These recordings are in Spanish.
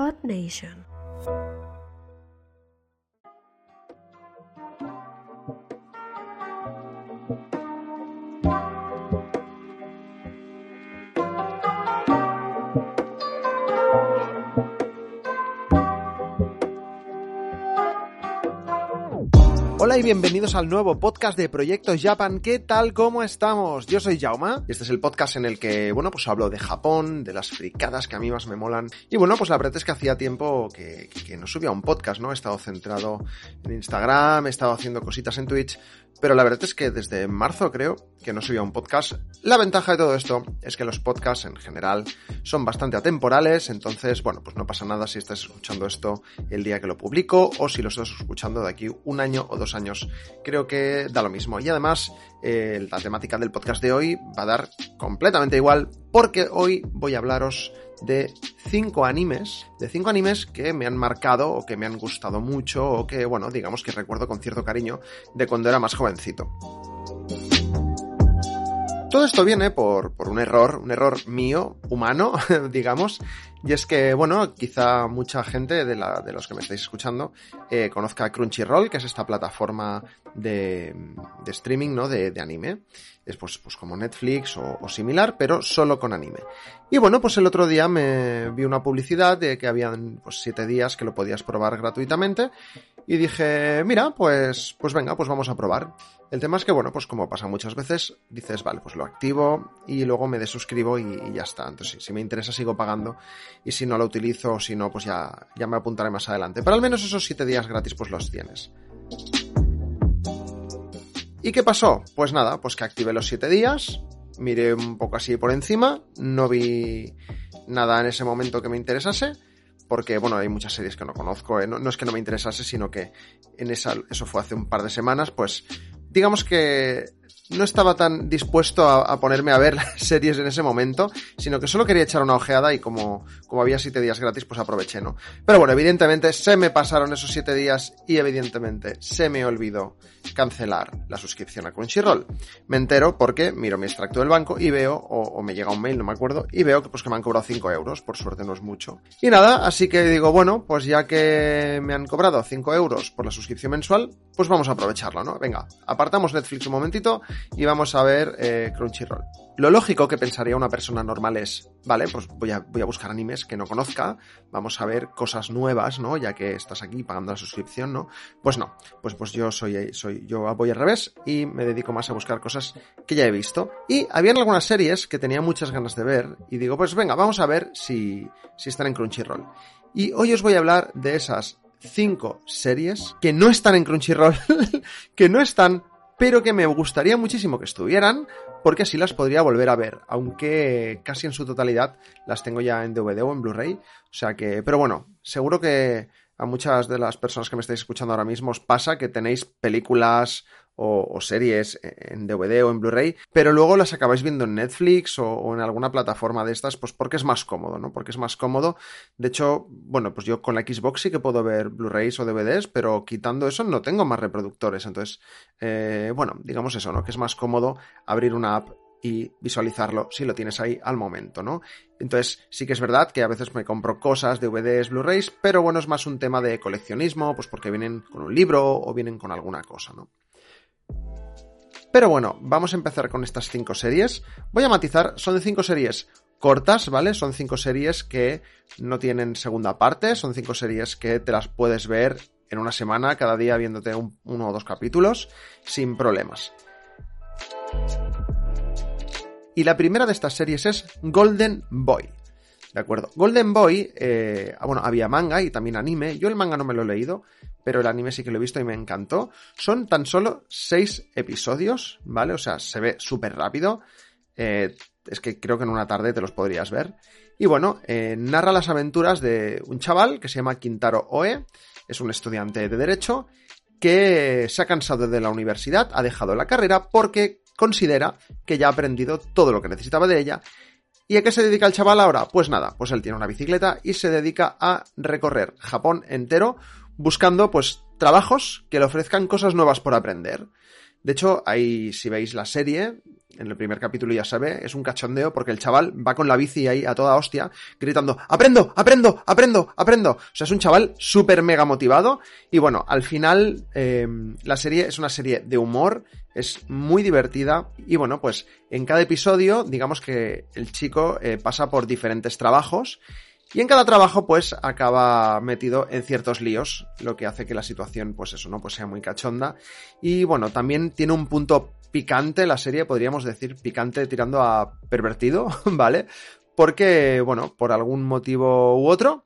earth nation. Y bienvenidos al nuevo podcast de Proyectos Japan. ¿Qué tal? ¿Cómo estamos? Yo soy Jauma y este es el podcast en el que, bueno, pues hablo de Japón, de las fricadas que a mí más me molan. Y bueno, pues la verdad es que hacía tiempo que, que no subía un podcast, ¿no? He estado centrado en Instagram, he estado haciendo cositas en Twitch, pero la verdad es que desde marzo creo que no subía un podcast. La ventaja de todo esto es que los podcasts en general son bastante atemporales, entonces, bueno, pues no pasa nada si estás escuchando esto el día que lo publico o si lo estás escuchando de aquí un año o dos años. Creo que da lo mismo. Y además, eh, la temática del podcast de hoy va a dar completamente igual porque hoy voy a hablaros de cinco animes, de cinco animes que me han marcado o que me han gustado mucho o que, bueno, digamos que recuerdo con cierto cariño de cuando era más jovencito. Todo esto viene por, por, un error, un error mío, humano, digamos, y es que, bueno, quizá mucha gente de, la, de los que me estáis escuchando eh, conozca Crunchyroll, que es esta plataforma de, de streaming, ¿no? De, de, anime. Es pues, pues como Netflix o, similar, pero solo con anime. Y bueno, pues el otro día me vi una publicidad de que habían pues siete días que lo podías probar gratuitamente y dije, mira, pues, pues venga, pues vamos a probar. El tema es que, bueno, pues como pasa muchas veces, dices, vale, pues lo activo y luego me desuscribo y, ya está. Entonces, si me interesa, sigo pagando y si no lo utilizo o si no, pues ya, ya me apuntaré más adelante. Pero al menos esos 7 días gratis pues los tienes. ¿Y qué pasó? Pues nada, pues que activé los 7 días, miré un poco así por encima, no vi nada en ese momento que me interesase, porque bueno, hay muchas series que no conozco, ¿eh? no, no, es que no me interesase, sino que en esa, eso fue hace un par de semanas, pues digamos que no estaba tan dispuesto a, ponerme a ver las series en ese momento, sino que solo quería echar una ojeada y como, como había siete días gratis, pues aproveché, ¿no? Pero bueno, evidentemente se me pasaron esos siete días y evidentemente se me olvidó cancelar la suscripción a Crunchyroll. Me entero porque miro mi extracto del banco y veo, o, me llega un mail, no me acuerdo, y veo que pues que me han cobrado 5 euros, por suerte no es mucho. Y nada, así que digo, bueno, pues ya que me han cobrado 5 euros por la suscripción mensual, pues vamos a aprovecharlo, ¿no? Venga, apartamos Netflix un momentito y vamos a ver eh, Crunchyroll. Lo lógico que pensaría una persona normal es, vale, pues voy a, buscar animes que no conozca, vamos a ver cosas nuevas, ¿no? Ya que estás aquí pagando la suscripción, ¿no? Pues no, pues, pues yo soy, soy, yo voy al revés y me dedico más a buscar cosas que ya he visto. Y habían algunas series que tenía muchas ganas de ver y digo, pues venga, vamos a ver si, si están en Crunchyroll. Y hoy os voy a hablar de esas cinco series que no están en Crunchyroll, que no están pero que me gustaría muchísimo que estuvieran, porque así las podría volver a ver, aunque casi en su totalidad las tengo ya en DVD o en Blu-ray, o sea que, pero bueno, seguro que a muchas de las personas que me estáis escuchando ahora mismo os pasa que tenéis películas o, series en DVD o en Blu-ray, pero luego las acabáis viendo en Netflix o, o, en alguna plataforma de estas, pues porque es más cómodo, ¿no? Porque es más cómodo. De hecho, bueno, pues yo con la Xbox sí que puedo ver Blu-rays o DVDs, pero quitando eso no tengo más reproductores. Entonces, eh, bueno, digamos eso, ¿no? Que es más cómodo abrir una app y visualizarlo si lo tienes ahí al momento, ¿no? Entonces, sí que es verdad que a veces me compro cosas, DVDs, Blu-rays, pero bueno, es más un tema de coleccionismo, pues porque vienen con un libro o vienen con alguna cosa, ¿no? Pero bueno, vamos a empezar con estas cinco series. Voy a matizar, son cinco series cortas, ¿vale? Son cinco series que no tienen segunda parte, son cinco series que te las puedes ver en una semana, cada día viéndote un, uno o dos capítulos, sin problemas. Y la primera de estas series es Golden Boy. ¿De acuerdo? Golden Boy, eh, bueno, había manga y también anime. Yo el manga no me lo he leído, pero el anime sí que lo he visto y me encantó. Son tan solo seis episodios, ¿vale? O sea, se ve súper rápido. Eh, es que creo que en una tarde te los podrías ver. Y bueno, eh, narra las aventuras de un chaval que se llama Quintaro Oe. Es un estudiante de Derecho que se ha cansado de la universidad, ha dejado la carrera porque considera que ya ha aprendido todo lo que necesitaba de ella ¿Y a qué se dedica el chaval ahora? Pues nada, pues él tiene una bicicleta y se dedica a recorrer Japón entero buscando pues trabajos que le ofrezcan cosas nuevas por aprender. De hecho, ahí, si veis la serie, en el primer capítulo ya sabe, es un cachondeo porque el chaval va con la bici ahí a toda hostia, gritando, aprendo, aprendo, aprendo, aprendo. O sea, es un chaval súper mega motivado. Y bueno, al final, eh, la serie es una serie de humor, es muy divertida. Y bueno, pues en cada episodio, digamos que el chico eh, pasa por diferentes trabajos. Y en cada trabajo, pues, acaba metido en ciertos líos, lo que hace que la situación, pues eso, ¿no? Pues sea muy cachonda. Y bueno, también tiene un punto picante la serie, podríamos decir, picante tirando a pervertido, ¿vale? Porque, bueno, por algún motivo u otro,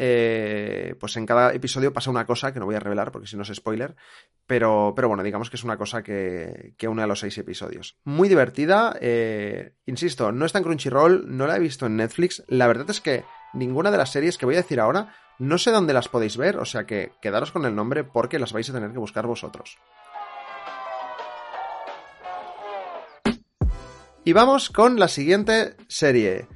eh, pues en cada episodio pasa una cosa que no voy a revelar porque si no es spoiler, pero, pero bueno, digamos que es una cosa que, une a los seis episodios. Muy divertida, eh, insisto, no está en Crunchyroll, no la he visto en Netflix, la verdad es que ninguna de las series que voy a decir ahora no sé dónde las podéis ver, o sea que quedaros con el nombre porque las vais a tener que buscar vosotros. Y vamos con la siguiente serie.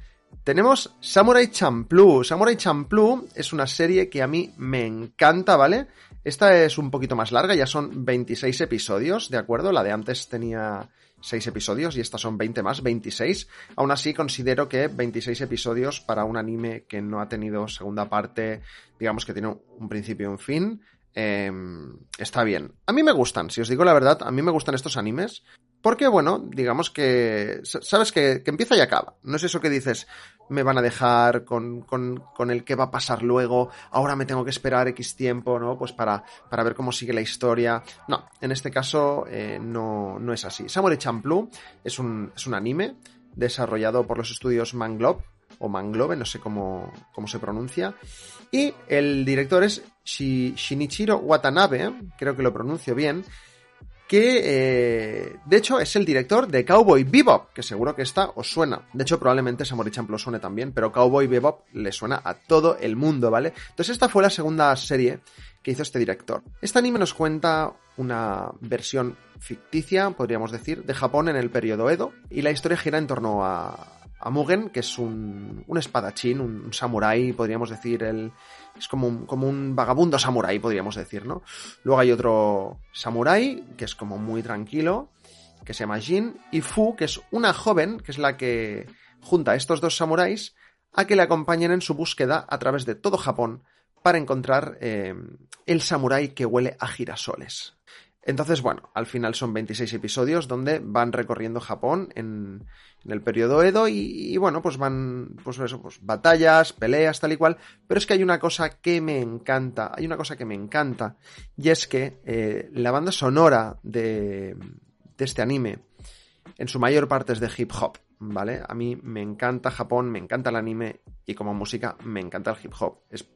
Tenemos Samurai Champloo. Samurai Champloo es una serie que a mí me encanta, ¿vale? Esta es un poquito más larga, ya son 26 episodios, ¿de acuerdo? La de antes tenía 6 episodios y estas son 20 más, 26. Aún así considero que 26 episodios para un anime que no ha tenido segunda parte, digamos que tiene un principio y un fin, eh, está bien. A mí me gustan, si os digo la verdad, a mí me gustan estos animes porque, bueno, digamos que, sabes que, empieza y acaba. No es eso que dices, me van a dejar con, con, con, el que va a pasar luego, ahora me tengo que esperar X tiempo, ¿no? Pues para, para ver cómo sigue la historia. No, en este caso eh, no, no es así. Samurai Champloo es un, es un anime desarrollado por los estudios Manglobe, o Manglobe, no sé cómo, cómo se pronuncia. Y el director es Shinichiro Watanabe, creo que lo pronuncio bien, que eh, de hecho es el director de Cowboy Bebop, que seguro que está os suena. De hecho, probablemente Samurai Champloo suene también, pero Cowboy Bebop le suena a todo el mundo, ¿vale? Entonces esta fue la segunda serie que hizo este director. Este anime nos cuenta una versión ficticia, podríamos decir, de Japón en el periodo Edo, y la historia gira en torno a, a Mugen, que es un, un espadachín, un, un samurái, podríamos decir, el, es como un, vagabundo samurái, podríamos decir, ¿no? Luego hay otro samurái, que es como muy tranquilo, que se llama Jin, y Fu, que es una joven, que es la que junta a estos dos samuráis a que le acompañen en su búsqueda a través de todo Japón para encontrar eh, el samurái que huele a girasoles. Entonces, bueno, al final son 26 episodios donde van recorriendo Japón en, el periodo Edo y, bueno, pues van, pues eso, pues batallas, peleas, tal y cual. Pero es que hay una cosa que me encanta, hay una cosa que me encanta y es que eh, la banda sonora de este anime en su mayor parte es de hip hop, ¿vale? A mí me encanta Japón, me encanta el anime y como música me encanta el hip hop. Es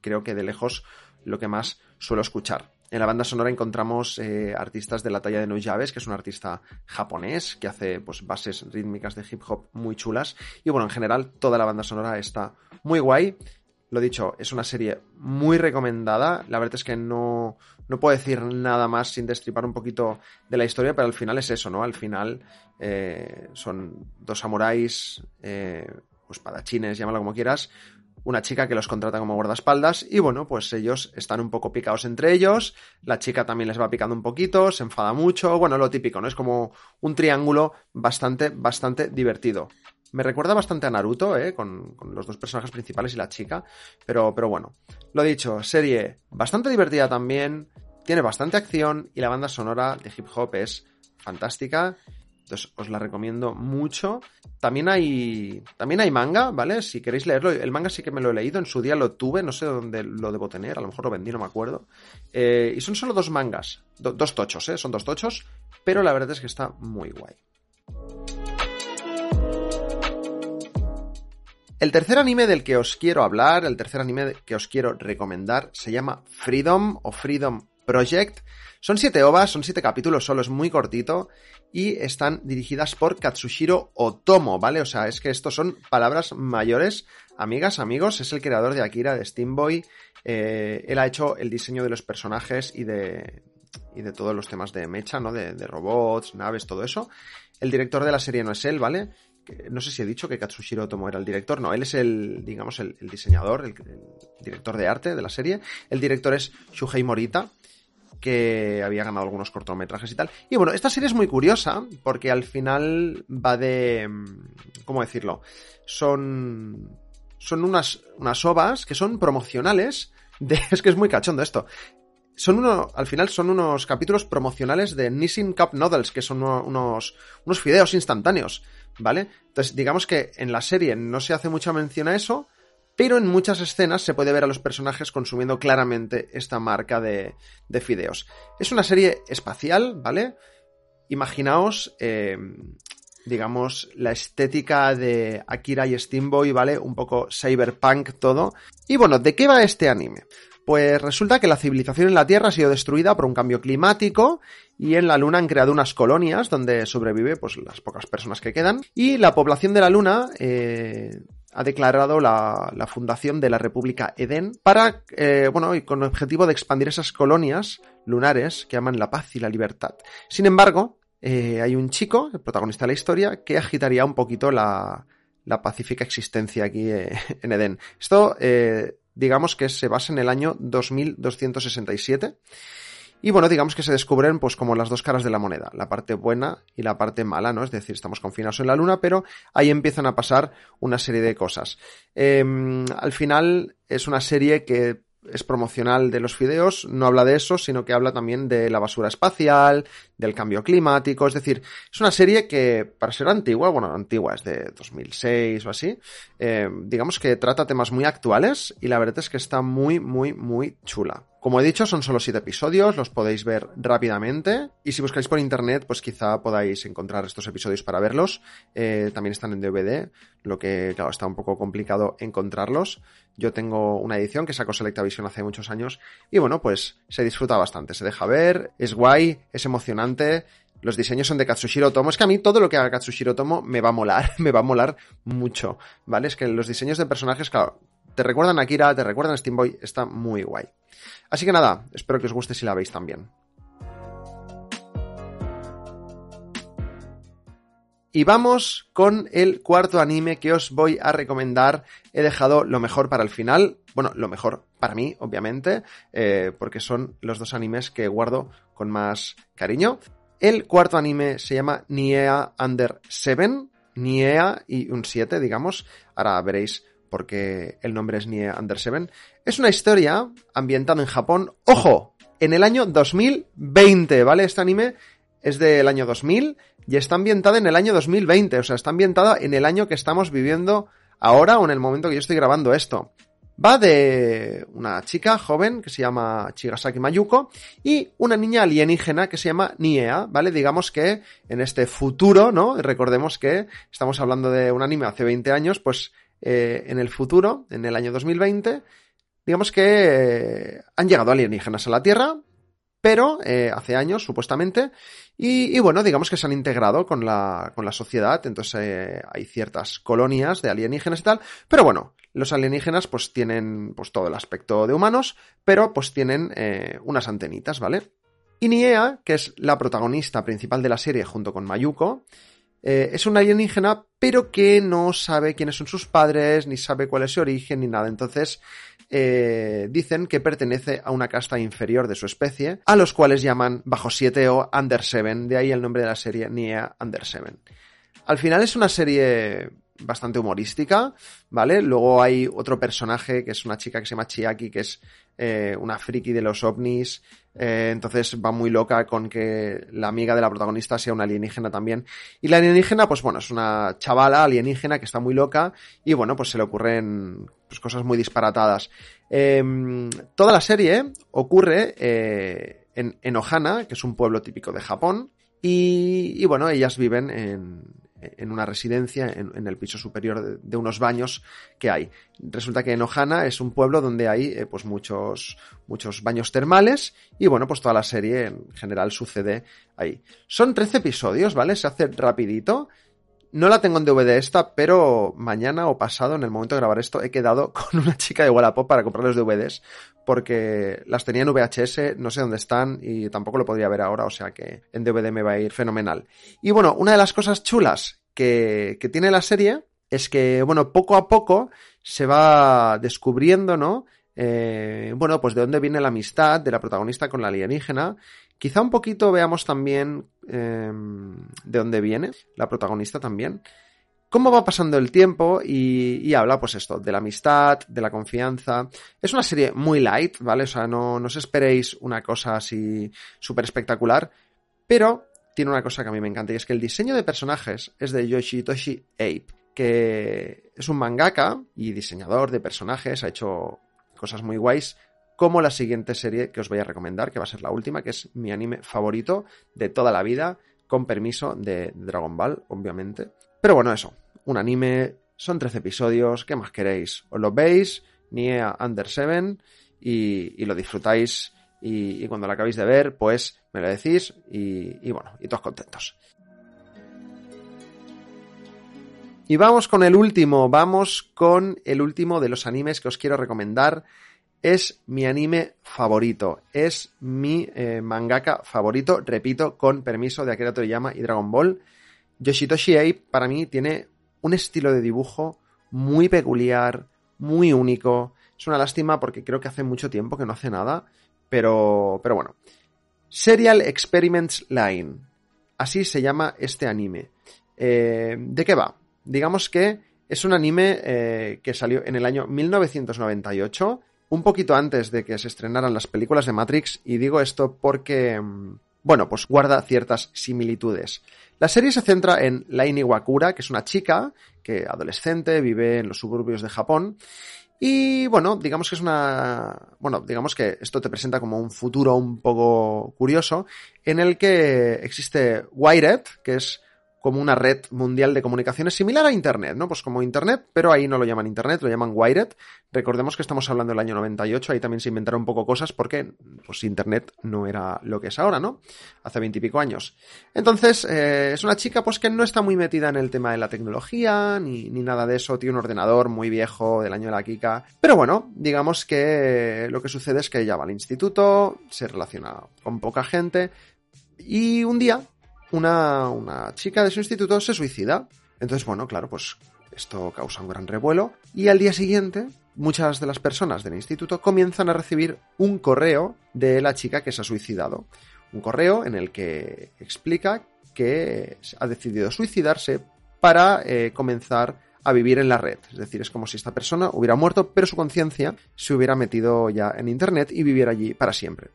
creo que de lejos lo que más suelo escuchar. En la banda sonora encontramos eh, artistas de la talla de Noijaves, que es un artista japonés que hace pues, bases rítmicas de hip hop muy chulas. Y bueno, en general, toda la banda sonora está muy guay. Lo dicho, es una serie muy recomendada. La verdad es que no, no puedo decir nada más sin destripar un poquito de la historia, pero al final es eso, ¿no? Al final eh, son dos samuráis, eh, pues padachines, llámalo como quieras, una chica que los contrata como guardaespaldas y bueno, pues ellos están un poco picados entre ellos, la chica también les va picando un poquito, se enfada mucho, bueno, lo típico, ¿no? Es como un triángulo bastante, bastante divertido. Me recuerda bastante a Naruto, ¿eh? Con, con, los dos personajes principales y la chica, pero, pero bueno, lo dicho, serie bastante divertida también, tiene bastante acción y la banda sonora de hip hop es fantástica entonces os la recomiendo mucho. También hay, también hay manga, ¿vale? Si queréis leerlo, el manga sí que me lo he leído, en su día lo tuve, no sé dónde lo debo tener, a lo mejor lo vendí, no me acuerdo. Eh, y son solo dos mangas, do, dos tochos, ¿eh? Son dos tochos, pero la verdad es que está muy guay. El tercer anime del que os quiero hablar, el tercer anime que os quiero recomendar, se llama Freedom o Freedom Project. Son siete ovas, son siete capítulos solo, es muy cortito y están dirigidas por Katsushiro Otomo, ¿vale? O sea, es que estos son palabras mayores. Amigas, amigos, es el creador de Akira, de Steamboy. Eh, él ha hecho el diseño de los personajes y de, y de todos los temas de mecha, ¿no? De, de, robots, naves, todo eso. El director de la serie no es él, ¿vale? No sé si he dicho que Katsushiro Otomo era el director, no, él es el, digamos, el, diseñador, el, director de arte de la serie. El director es Shuhei Morita. Que había ganado algunos cortometrajes y tal. Y bueno, esta serie es muy curiosa porque al final va de... ¿Cómo decirlo? Son... Son unas, unas ovas que son promocionales. De, es que es muy cachondo esto son uno, al final son unos capítulos promocionales de Nissin Cup Noodles, que son unos, unos fideos instantáneos, ¿vale? Entonces, digamos que en la serie no se hace mucha mención a eso, pero en muchas escenas se puede ver a los personajes consumiendo claramente esta marca de, de fideos. Es una serie espacial, ¿vale? Imaginaos, eh, digamos, la estética de Akira y Steamboy, ¿vale? Un poco cyberpunk todo. Y bueno, ¿de qué va este anime? Pues resulta que la civilización en la Tierra ha sido destruida por un cambio climático y en la Luna han creado unas colonias donde sobrevive pues las pocas personas que quedan y la población de la Luna eh, ha declarado la, fundación de la República Edén para, eh, bueno, y con el objetivo de expandir esas colonias lunares que aman la paz y la libertad. Sin embargo, eh, hay un chico, el protagonista de la historia, que agitaría un poquito la, la pacífica existencia aquí en Edén. Esto digamos que se basa en el año 2267. Y bueno, digamos que se descubren pues como las dos caras de la moneda, la parte buena y la parte mala, ¿no? Es decir, estamos confinados en la luna, pero ahí empiezan a pasar una serie de cosas. Em, al final es una serie que es promocional de los fideos, no habla de eso, sino que habla también de la basura espacial, del cambio climático, es decir, es una serie que, para ser antigua, bueno, antigua es de 2006 o así, eh, digamos que trata temas muy actuales y la verdad es que está muy, muy, muy chula. Como he dicho, son solo siete episodios, los podéis ver rápidamente y si buscáis por internet, pues quizá podáis encontrar estos episodios para verlos. Eh, también están en DVD, lo que, claro, está un poco complicado encontrarlos. Yo tengo una edición que sacó Selectavision hace muchos años y bueno, pues se disfruta bastante, se deja ver, es guay, es emocionante. Los diseños son de Katsushiro Tomo. Es que a mí todo lo que haga Katsushiro Tomo me va a molar, me va a molar mucho, ¿vale? Es que los diseños de personajes, claro, te recuerdan a Akira, te recuerdan a Steamboy, está muy guay. Así que nada, espero que os guste si la veis también. Y vamos con el cuarto anime que os voy a recomendar. He dejado lo mejor para el final. Bueno, lo mejor para mí, obviamente, eh, porque son los dos animes que guardo con más cariño. El cuarto anime se llama Niea Under 7. Niea y un 7, digamos. Ahora veréis porque el nombre es Nie Under Seven, es una historia ambientada en Japón, ojo, en el año 2020, ¿vale? Este anime es del año 2000 y está ambientada en el año 2020, o sea, está ambientada en el año que estamos viviendo ahora o en el momento que yo estoy grabando esto. Va de una chica joven que se llama Chigasaki Mayuko y una niña alienígena que se llama Niea, ¿vale? Digamos que en este futuro, ¿no? Recordemos que estamos hablando de un anime hace 20 años, pues eh, en el futuro, en el año 2020, digamos que eh, han llegado alienígenas a la Tierra, pero eh, hace años, supuestamente, y, bueno, digamos que se han integrado con la, sociedad, entonces hay ciertas colonias de alienígenas y tal, pero bueno, los alienígenas pues tienen pues todo el aspecto de humanos, pero pues tienen unas antenitas, ¿vale? Y Niea, que es la protagonista principal de la serie junto con Mayuko, eh, es un alienígena, pero que no sabe quiénes son sus padres, ni sabe cuál es su origen, ni nada. Entonces, eh, dicen que pertenece a una casta inferior de su especie, a los cuales llaman bajo 7 o under 7, de ahí el nombre de la serie Nia under 7. Al final es una serie bastante humorística, ¿vale? Luego hay otro personaje que es una chica que se llama Chiaki, que es eh, una friki de los ovnis, eh, entonces va muy loca con que la amiga de la protagonista sea una alienígena también. Y la alienígena, pues bueno, es una chavala alienígena que está muy loca y bueno, pues se le ocurren pues, cosas muy disparatadas. Em, toda la serie ocurre eh, en, en Ohana, que es un pueblo típico de Japón, y, bueno, ellas viven en, en una residencia en, el piso superior de, unos baños que hay. Resulta que en Ohana es un pueblo donde hay eh, pues muchos, muchos baños termales y bueno, pues toda la serie en general sucede ahí. Son 13 episodios, ¿vale? Se hace rapidito. No la tengo en DVD esta, pero mañana o pasado, en el momento de grabar esto, he quedado con una chica de Wallapop para comprar los DVDs, porque las tenía en VHS, no sé dónde están y tampoco lo podría ver ahora, o sea que en DVD me va a ir fenomenal. Y bueno, una de las cosas chulas que, tiene la serie es que, bueno, poco a poco se va descubriendo, ¿no? eh, bueno, pues de dónde viene la amistad de la protagonista con la alienígena. Quizá un poquito veamos también eh, de dónde viene la protagonista también. Cómo va pasando el tiempo y, y, habla, pues esto, de la amistad, de la confianza. Es una serie muy light, ¿vale? O sea, no, no os esperéis una cosa así súper espectacular, pero tiene una cosa que a mí me encanta y es que el diseño de personajes es de Yoshitoshi Ape, que es un mangaka y diseñador de personajes, ha hecho cosas muy guays, como la siguiente serie que os voy a recomendar, que va a ser la última, que es mi anime favorito de toda la vida, con permiso de Dragon Ball, obviamente. Pero bueno, eso, un anime, son 13 episodios, ¿qué más queréis? Os lo veis, Niea Under 7, y, lo disfrutáis, y, cuando lo acabéis de ver, pues me lo decís, y bueno, y todos contentos. Y vamos con el último, vamos con el último de los animes que os quiero recomendar. Es mi anime favorito, es mi eh, mangaka favorito, repito, con permiso de Akira Toriyama y Dragon Ball. Yoshitoshi Ape para mí tiene un estilo de dibujo muy peculiar, muy único. Es una lástima porque creo que hace mucho tiempo que no hace nada, pero, pero bueno. Serial Experiments Line. Así se llama este anime. Eh, ¿De qué va? digamos que es un anime eh, que salió en el año 1998, un poquito antes de que se estrenaran las películas de Matrix, y digo esto porque, mm, bueno, pues guarda ciertas similitudes. La serie se centra en Laini Wakura, que es una chica que adolescente, vive en los suburbios de Japón, y bueno, digamos que es una. Bueno, digamos que esto te presenta como un futuro un poco curioso, en el que existe Wired, que es como una red mundial de comunicaciones similar a Internet, ¿no? Pues como Internet, pero ahí no lo llaman Internet, lo llaman Wired. Recordemos que estamos hablando del año 98, ahí también se inventaron un poco cosas porque, pues Internet no era lo que es ahora, ¿no? Hace veintipico años. Entonces, eh, es una chica pues que no está muy metida en el tema de la tecnología, ni, ni nada de eso, tiene un ordenador muy viejo del año de la Kika. Pero bueno, digamos que lo que sucede es que ella va al instituto, se relaciona con poca gente, y un día una, una chica de su instituto se suicida. Entonces, bueno, claro, pues esto causa un gran revuelo. Y al día siguiente, muchas de las personas del instituto comienzan a recibir un correo de la chica que se ha suicidado. Un correo en el que explica que ha decidido suicidarse para eh, comenzar a vivir en la red. Es decir, es como si esta persona hubiera muerto, pero su conciencia se hubiera metido ya en Internet y viviera allí para siempre.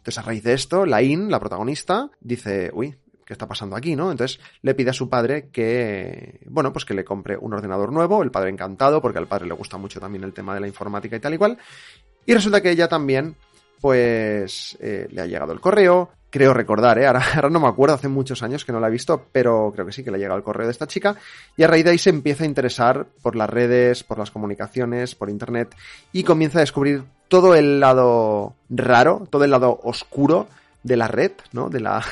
Entonces, a raíz de esto, Lain, la protagonista, dice, uy, ¿qué está pasando aquí, no? Entonces le pide a su padre que, bueno, pues que le compre un ordenador nuevo, el padre encantado, porque al padre le gusta mucho también el tema de la informática y tal y cual. Y resulta que ella también, pues, eh, le ha llegado el correo, creo recordar, ¿eh? Ahora, ahora, no me acuerdo, hace muchos años que no la he visto, pero creo que sí que le ha llegado el correo de esta chica. Y a raíz de ahí se empieza a interesar por las redes, por las comunicaciones, por internet, y comienza a descubrir todo el lado raro, todo el lado oscuro de la red, ¿no? De la,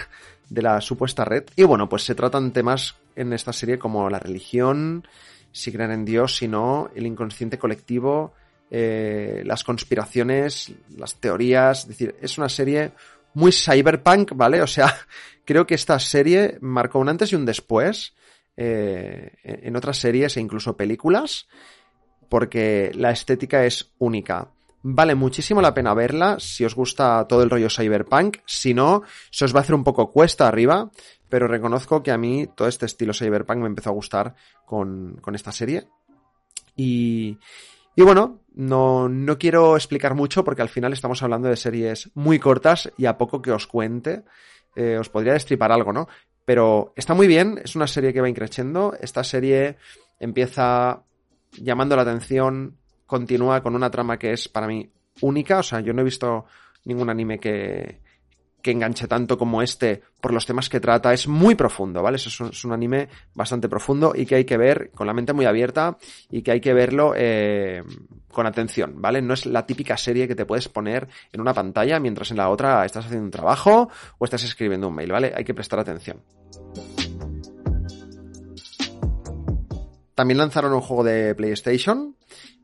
de la supuesta red. Y bueno, pues se tratan temas en esta serie como la religión, si creen en Dios, si no, el inconsciente colectivo, eh, las conspiraciones, las teorías. Es decir, es una serie muy cyberpunk, ¿vale? O sea, creo que esta serie marcó un antes y un después eh, en otras series e incluso películas, porque la estética es única. Vale muchísimo la pena verla si os gusta todo el rollo cyberpunk. Si no, se os va a hacer un poco cuesta arriba, pero reconozco que a mí todo este estilo cyberpunk me empezó a gustar con, con esta serie. Y, y bueno, no, no quiero explicar mucho porque al final estamos hablando de series muy cortas y a poco que os cuente, eh, os podría destripar algo, ¿no? Pero está muy bien, es una serie que va increciendo. Esta serie empieza llamando la atención, continúa con una trama que es para mí única. O sea, yo no he visto ningún anime que, que enganche tanto como este por los temas que trata. Es muy profundo, ¿vale? Es un, es un anime bastante profundo y que hay que ver con la mente muy abierta y que hay que verlo eh, con atención, ¿vale? No es la típica serie que te puedes poner en una pantalla mientras en la otra estás haciendo un trabajo o estás escribiendo un mail, ¿vale? Hay que prestar atención. También lanzaron un juego de PlayStation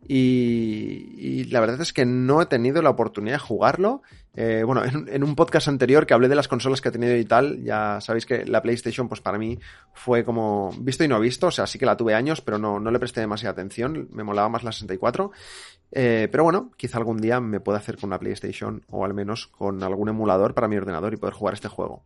y, la verdad es que no he tenido la oportunidad de jugarlo. Eh, bueno, en, un podcast anterior que hablé de las consolas que he tenido y tal, ya sabéis que la PlayStation, pues para mí fue como visto y no visto. O sea, sí que la tuve años, pero no, no le presté demasiada atención. Me molaba más la 64. Eh, pero bueno, quizá algún día me pueda hacer con una PlayStation o al menos con algún emulador para mi ordenador y poder jugar este juego.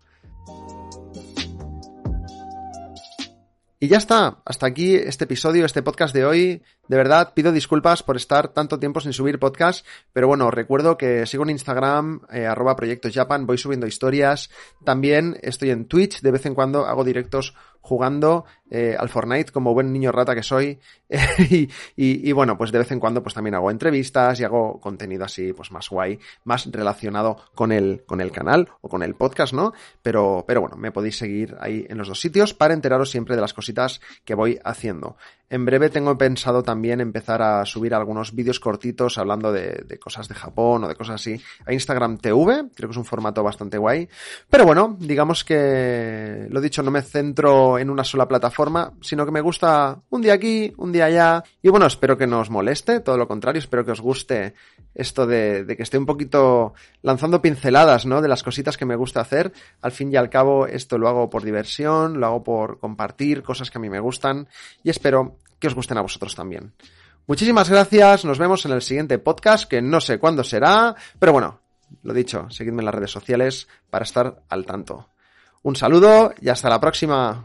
Y ya está, hasta aquí este episodio, este podcast de hoy. De verdad, pido disculpas por estar tanto tiempo sin subir podcast, pero bueno, recuerdo que sigo en Instagram, eh, arroba proyectos Japan, voy subiendo historias. También estoy en Twitch, de vez en cuando hago directos jugando eh, al Fortnite como buen niño rata que soy. y, y, bueno, pues de vez en cuando pues también hago entrevistas y hago contenido así pues más guay, más relacionado con el, con el canal o con el podcast, ¿no? Pero, pero bueno, me podéis seguir ahí en los dos sitios para enteraros siempre de las cositas que voy haciendo. En breve tengo pensado también empezar a subir algunos vídeos cortitos hablando de, de, cosas de Japón o de cosas así a Instagram TV. Creo que es un formato bastante guay. Pero bueno, digamos que lo dicho, no me centro en una sola plataforma, sino que me gusta un día aquí, un día allá. Y bueno, espero que no os moleste, todo lo contrario, espero que os guste esto de, que esté un poquito lanzando pinceladas, ¿no? De las cositas que me gusta hacer. Al fin y al cabo, esto lo hago por diversión, lo hago por compartir cosas que a mí me gustan y espero que os gusten a vosotros también. Muchísimas gracias, nos vemos en el siguiente podcast, que no sé cuándo será, pero bueno, lo dicho, seguidme en las redes sociales para estar al tanto. Un saludo y hasta la próxima.